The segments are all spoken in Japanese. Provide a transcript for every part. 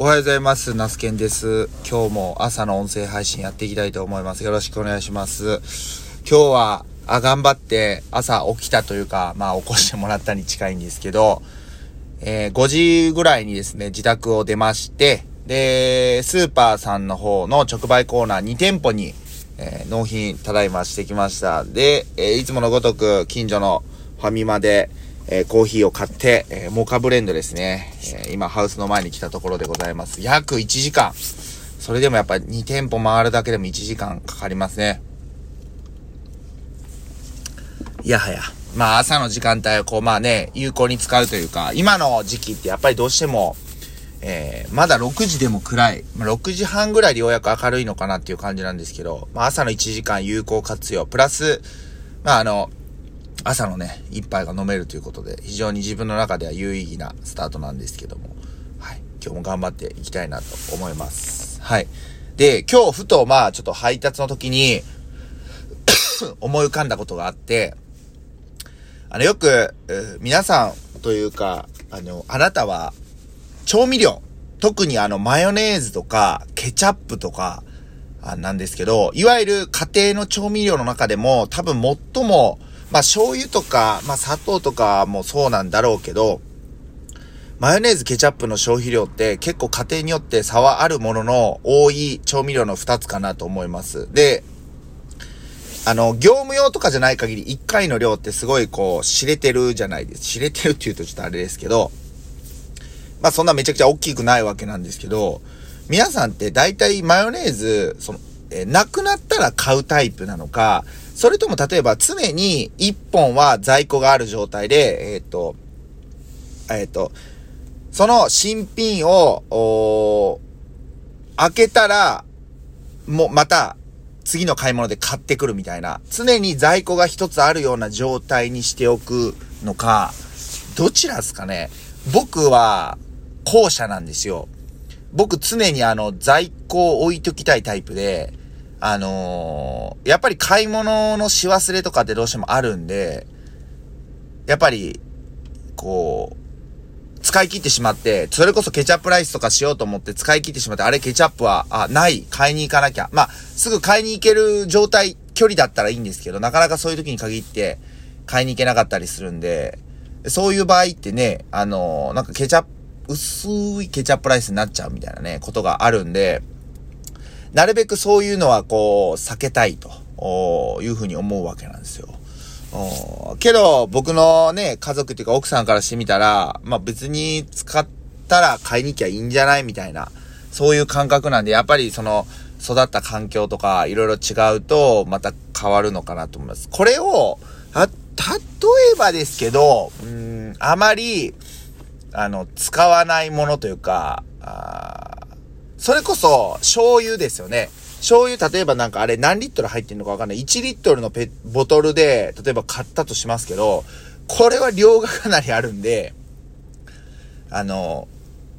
おはようございます。ナスケンです。今日も朝の音声配信やっていきたいと思います。よろしくお願いします。今日は、あ、頑張って朝起きたというか、まあ起こしてもらったに近いんですけど、えー5時ぐらいにですね、自宅を出まして、で、スーパーさんの方の直売コーナー2店舗に、えー納品ただいましてきました。で、えーいつものごとく近所のファミマで、えーコーヒーを買って、えーモカブレンドですね、えー今ハウスの前に来たところでございます。約1時間。それでもやっぱ2店舗回るだけでも1時間かかりますね。いやはや。まあ朝の時間帯をこうまあね、有効に使うというか、今の時期ってやっぱりどうしても、えー、まだ6時でも暗い。まあ、6時半ぐらいでようやく明るいのかなっていう感じなんですけど、まあ朝の1時間有効活用、プラス、まああの、朝のね、一杯が飲めるということで、非常に自分の中では有意義なスタートなんですけども、はい。今日も頑張っていきたいなと思います。はい。で、今日ふとまあちょっと配達の時に、思い浮かんだことがあって、あの、よく、皆さんというか、あの、あなたは、調味料、特にあの、マヨネーズとか、ケチャップとか、あなんですけど、いわゆる家庭の調味料の中でも、多分最も、まあ、醤油とか、まあ、砂糖とかもそうなんだろうけど、マヨネーズ、ケチャップの消費量って結構家庭によって差はあるものの多い調味料の2つかなと思います。で、あの、業務用とかじゃない限り1回の量ってすごいこう、知れてるじゃないです。知れてるって言うとちょっとあれですけど、まあそんなめちゃくちゃ大きくないわけなんですけど、皆さんって大体マヨネーズ、その、えーなくなったら買うタイプなのか、それとも例えば常に1本は在庫がある状態で、えーっ、と、えーっ、と、その新品を、開けたら、もまた次の買い物で買ってくるみたいな、常に在庫が一つあるような状態にしておくのか、どちらですかね僕は後者なんですよ。僕常にあの在庫を置いときたいタイプで、あのーやっぱり買い物のし忘れとかってどうしてもあるんで、やっぱり、こう、使い切ってしまって、それこそケチャップライスとかしようと思って使い切ってしまって、あれケチャップは、あ、ない、買いに行かなきゃ。まあ、すぐ買いに行ける状態、距離だったらいいんですけど、なかなかそういう時に限って、買いに行けなかったりするんで、そういう場合ってね、あのーなんかケチャップ、薄いケチャップライスになっちゃうみたいなね、ことがあるんで、なるべくそういうのはこう、避けたいというふうに思うわけなんですよ。けど、僕のね、家族っていうか奥さんからしてみたら、まあ別に使ったら買いに行きゃいいんじゃないみたいな、そういう感覚なんで、やっぱりその、育った環境とかいろいろ違うと、また変わるのかなと思います。これを、あ、例えばですけど、うん、あまり、あの、使わないものというか、それこそ、醤油ですよね。醤油、例えばなんかあれ何リットル入ってるのかわかんない。1リットルのペボトルで、例えば買ったとしますけど、これは量がかなりあるんで、あの、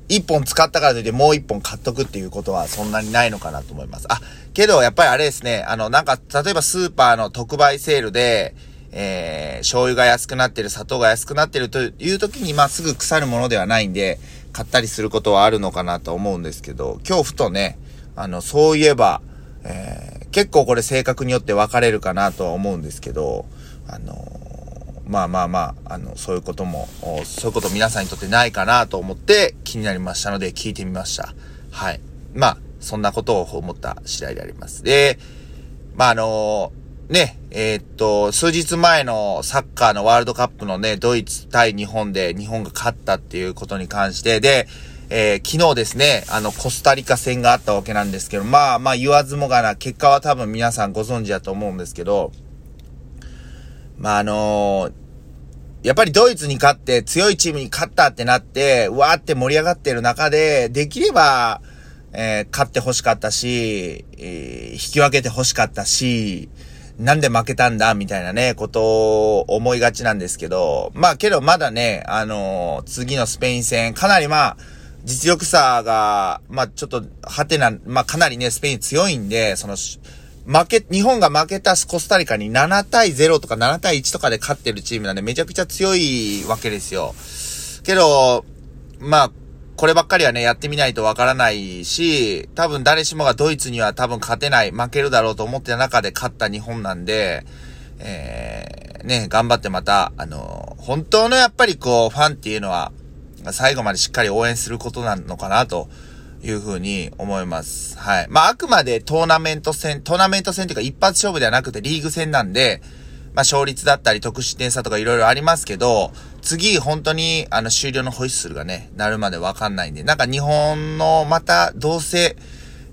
1本使ったからといってもう1本買っとくっていうことはそんなにないのかなと思います。あ、けどやっぱりあれですね、あの、なんか、例えばスーパーの特売セールで、えー、醤油が安くなってる、砂糖が安くなってるという時に、まあ、すぐ腐るものではないんで、買ったりすることはあるのかなと思うんですけど、今日ふとね、あの、そういえば、えー、結構これ性格によって分かれるかなとは思うんですけど、あのーまあまあまあ、あの、そういうことも、そういうこと皆さんにとってないかなと思って気になりましたので聞いてみました。はい。まあ、そんなことを思った次第であります。で、まああのね、えーっと、数日前のサッカーのワールドカップのね、ドイツ対日本で日本が勝ったっていうことに関して、で、えー昨日ですね、あの、コスタリカ戦があったわけなんですけど、まあまあ言わずもがな、結果は多分皆さんご存知だと思うんですけど、まああのやっぱりドイツに勝って強いチームに勝ったってなって、うわーって盛り上がってる中で、できれば、えー勝って欲しかったし、えー引き分けて欲しかったし、なんで負けたんだみたいなね、ことを思いがちなんですけど、まあけどまだね、あのー次のスペイン戦、かなりまあ、実力差が、まあちょっと、はてな、まあかなりね、スペイン強いんで、その、負け、日本が負けたコスタリカに7対0とか7対1とかで勝ってるチームなんでめちゃくちゃ強いわけですよ。けど、まあ、こればっかりはね、やってみないとわからないし、多分誰しもがドイツには多分勝てない、負けるだろうと思ってた中で勝った日本なんで、えー、ね、頑張ってまた、あの、本当のやっぱりこう、ファンっていうのは、最後までしっかり応援することなのかなというふうに思います。はい。まあ、あくまでトーナメント戦、トーナメント戦というか一発勝負ではなくてリーグ戦なんで、まあ、勝率だったり得失点差とか色々ありますけど、次、本当に、あの、終了のホイッスルがね、なるまでわかんないんで、なんか日本の、また、どうせ、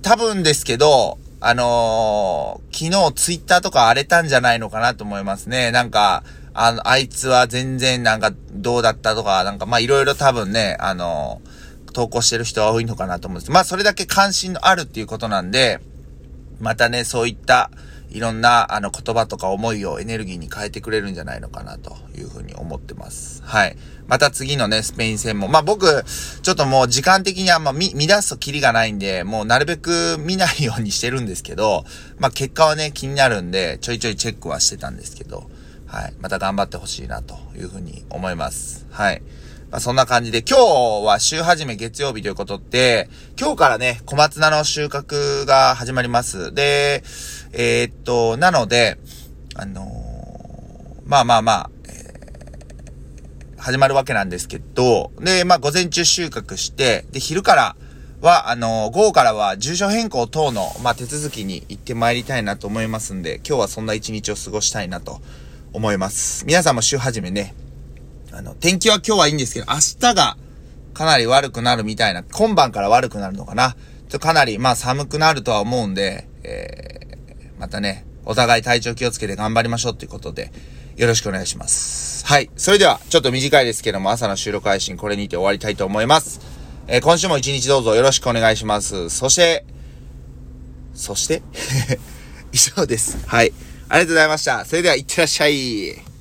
多分ですけど、あのー、昨日ツイッターとか荒れたんじゃないのかなと思いますね。なんか、あの、あいつは全然なんかどうだったとか、なんかまあいろいろ多分ね、あのー、投稿してる人は多いのかなと思うんですまあそれだけ関心のあるっていうことなんで、またね、そういった、いろんな、あの、言葉とか思いをエネルギーに変えてくれるんじゃないのかな、というふうに思ってます。はい。また次のね、スペイン戦も。まあ、僕、ちょっともう時間的にあんま見、見出すとキリがないんで、もうなるべく見ないようにしてるんですけど、まあ、結果はね、気になるんで、ちょいちょいチェックはしてたんですけど、はい。また頑張ってほしいな、というふうに思います。はい。まあ、そんな感じで、今日は週始め月曜日ということって、今日からね、小松菜の収穫が始まります。で、えー、っと、なので、あのー、まあまあまあ、えー、始まるわけなんですけど、で、まあ午前中収穫して、で、昼からは、あのー、午後からは住所変更等の、まあ手続きに行ってまいりたいなと思いますんで、今日はそんな一日を過ごしたいなと思います。皆さんも週始めね、あの、天気は今日はいいんですけど、明日がかなり悪くなるみたいな、今晩から悪くなるのかな。ちょかなり、まあ寒くなるとは思うんで、えー、またね、お互い体調気をつけて頑張りましょうということで、よろしくお願いします。はい。それでは、ちょっと短いですけども、朝の収録配信これにて終わりたいと思います。えー、今週も一日どうぞよろしくお願いします。そして、そして？以上です。はい。ありがとうございました。それでは、いってらっしゃい。